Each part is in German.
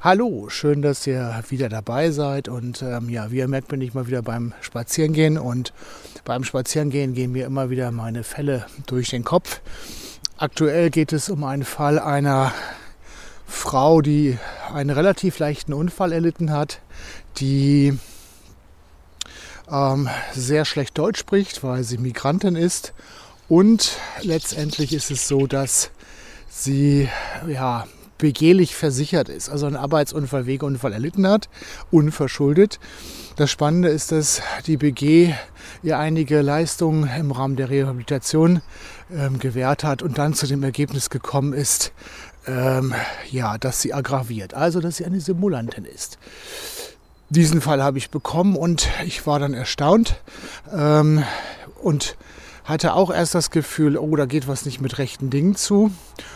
Hallo, schön, dass ihr wieder dabei seid. Und ähm, ja, wie ihr merkt, bin ich mal wieder beim Spazierengehen. Und beim Spazierengehen gehen mir immer wieder meine Fälle durch den Kopf. Aktuell geht es um einen Fall einer Frau, die einen relativ leichten Unfall erlitten hat, die ähm, sehr schlecht Deutsch spricht, weil sie Migrantin ist. Und letztendlich ist es so, dass sie ja begehlich versichert ist, also einen Arbeitsunfall, Wegeunfall erlitten hat, unverschuldet. Das Spannende ist, dass die BG ihr einige Leistungen im Rahmen der Rehabilitation ähm, gewährt hat und dann zu dem Ergebnis gekommen ist, ähm, ja, dass sie aggraviert, also dass sie eine Simulantin ist. Diesen Fall habe ich bekommen und ich war dann erstaunt ähm, und hatte auch erst das Gefühl, oh, da geht was nicht mit rechten Dingen zu.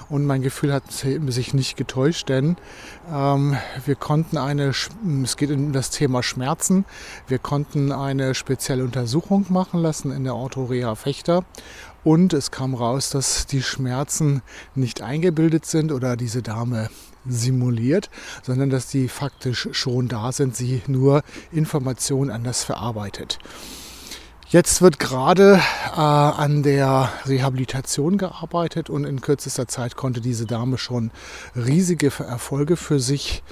Und mein Gefühl hat sich nicht getäuscht, denn ähm, wir konnten eine, es geht um das Thema Schmerzen, wir konnten eine spezielle Untersuchung machen lassen in der Orthorea Fechter. Und es kam raus, dass die Schmerzen nicht eingebildet sind oder diese Dame simuliert, sondern dass die faktisch schon da sind, sie nur Informationen anders verarbeitet. Jetzt wird gerade äh, an der Rehabilitation gearbeitet und in kürzester Zeit konnte diese Dame schon riesige Erfolge für sich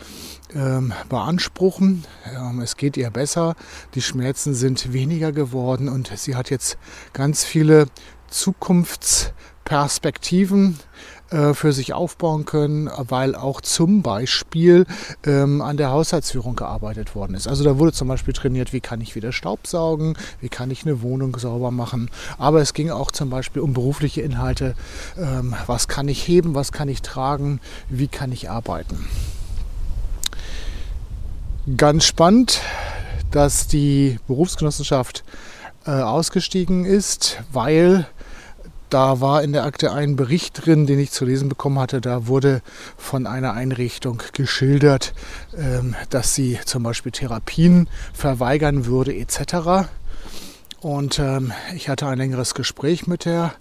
ähm, beanspruchen. Ähm, es geht ihr besser, die Schmerzen sind weniger geworden und sie hat jetzt ganz viele Zukunftsperspektiven äh, für sich aufbauen können, weil auch zum Beispiel ähm, an der Haushaltsführung gearbeitet worden ist. Also da wurde zum Beispiel trainiert, wie kann ich wieder Staub saugen, wie kann ich eine Wohnung sauber machen. Aber es ging auch zum Beispiel um berufliche Inhalte, ähm, was kann ich heben, was kann ich tragen, wie kann ich arbeiten. Ganz spannend, dass die Berufsgenossenschaft äh, ausgestiegen ist, weil da war in der Akte ein Bericht drin, den ich zu lesen bekommen hatte. Da wurde von einer Einrichtung geschildert, ähm, dass sie zum Beispiel Therapien verweigern würde etc. Und ähm, ich hatte ein längeres Gespräch mit der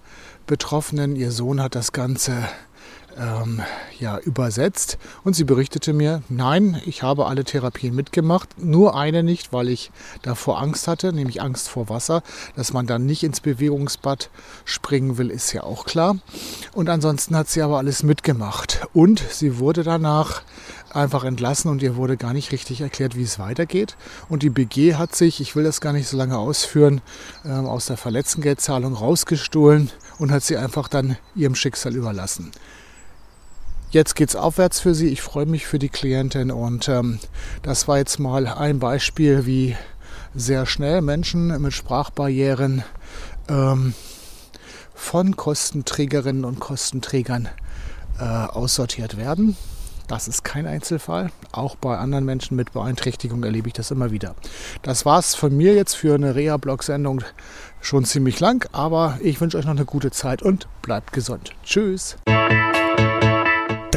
Betroffenen. Ihr Sohn hat das Ganze ähm, ja, übersetzt. Und sie berichtete mir, nein, ich habe alle Therapien mitgemacht, nur eine nicht, weil ich davor Angst hatte, nämlich Angst vor Wasser. Dass man dann nicht ins Bewegungsbad springen will, ist ja auch klar. Und ansonsten hat sie aber alles mitgemacht. Und sie wurde danach einfach entlassen und ihr wurde gar nicht richtig erklärt, wie es weitergeht. Und die BG hat sich, ich will das gar nicht so lange ausführen, ähm, aus der Verletztengeldzahlung rausgestohlen und hat sie einfach dann ihrem Schicksal überlassen. Jetzt geht es aufwärts für sie. Ich freue mich für die Klientin und ähm, das war jetzt mal ein Beispiel, wie sehr schnell Menschen mit Sprachbarrieren ähm, von Kostenträgerinnen und Kostenträgern äh, aussortiert werden. Das ist kein Einzelfall. Auch bei anderen Menschen mit Beeinträchtigung erlebe ich das immer wieder. Das war es von mir jetzt für eine Reha-Blog-Sendung schon ziemlich lang, aber ich wünsche euch noch eine gute Zeit und bleibt gesund. Tschüss.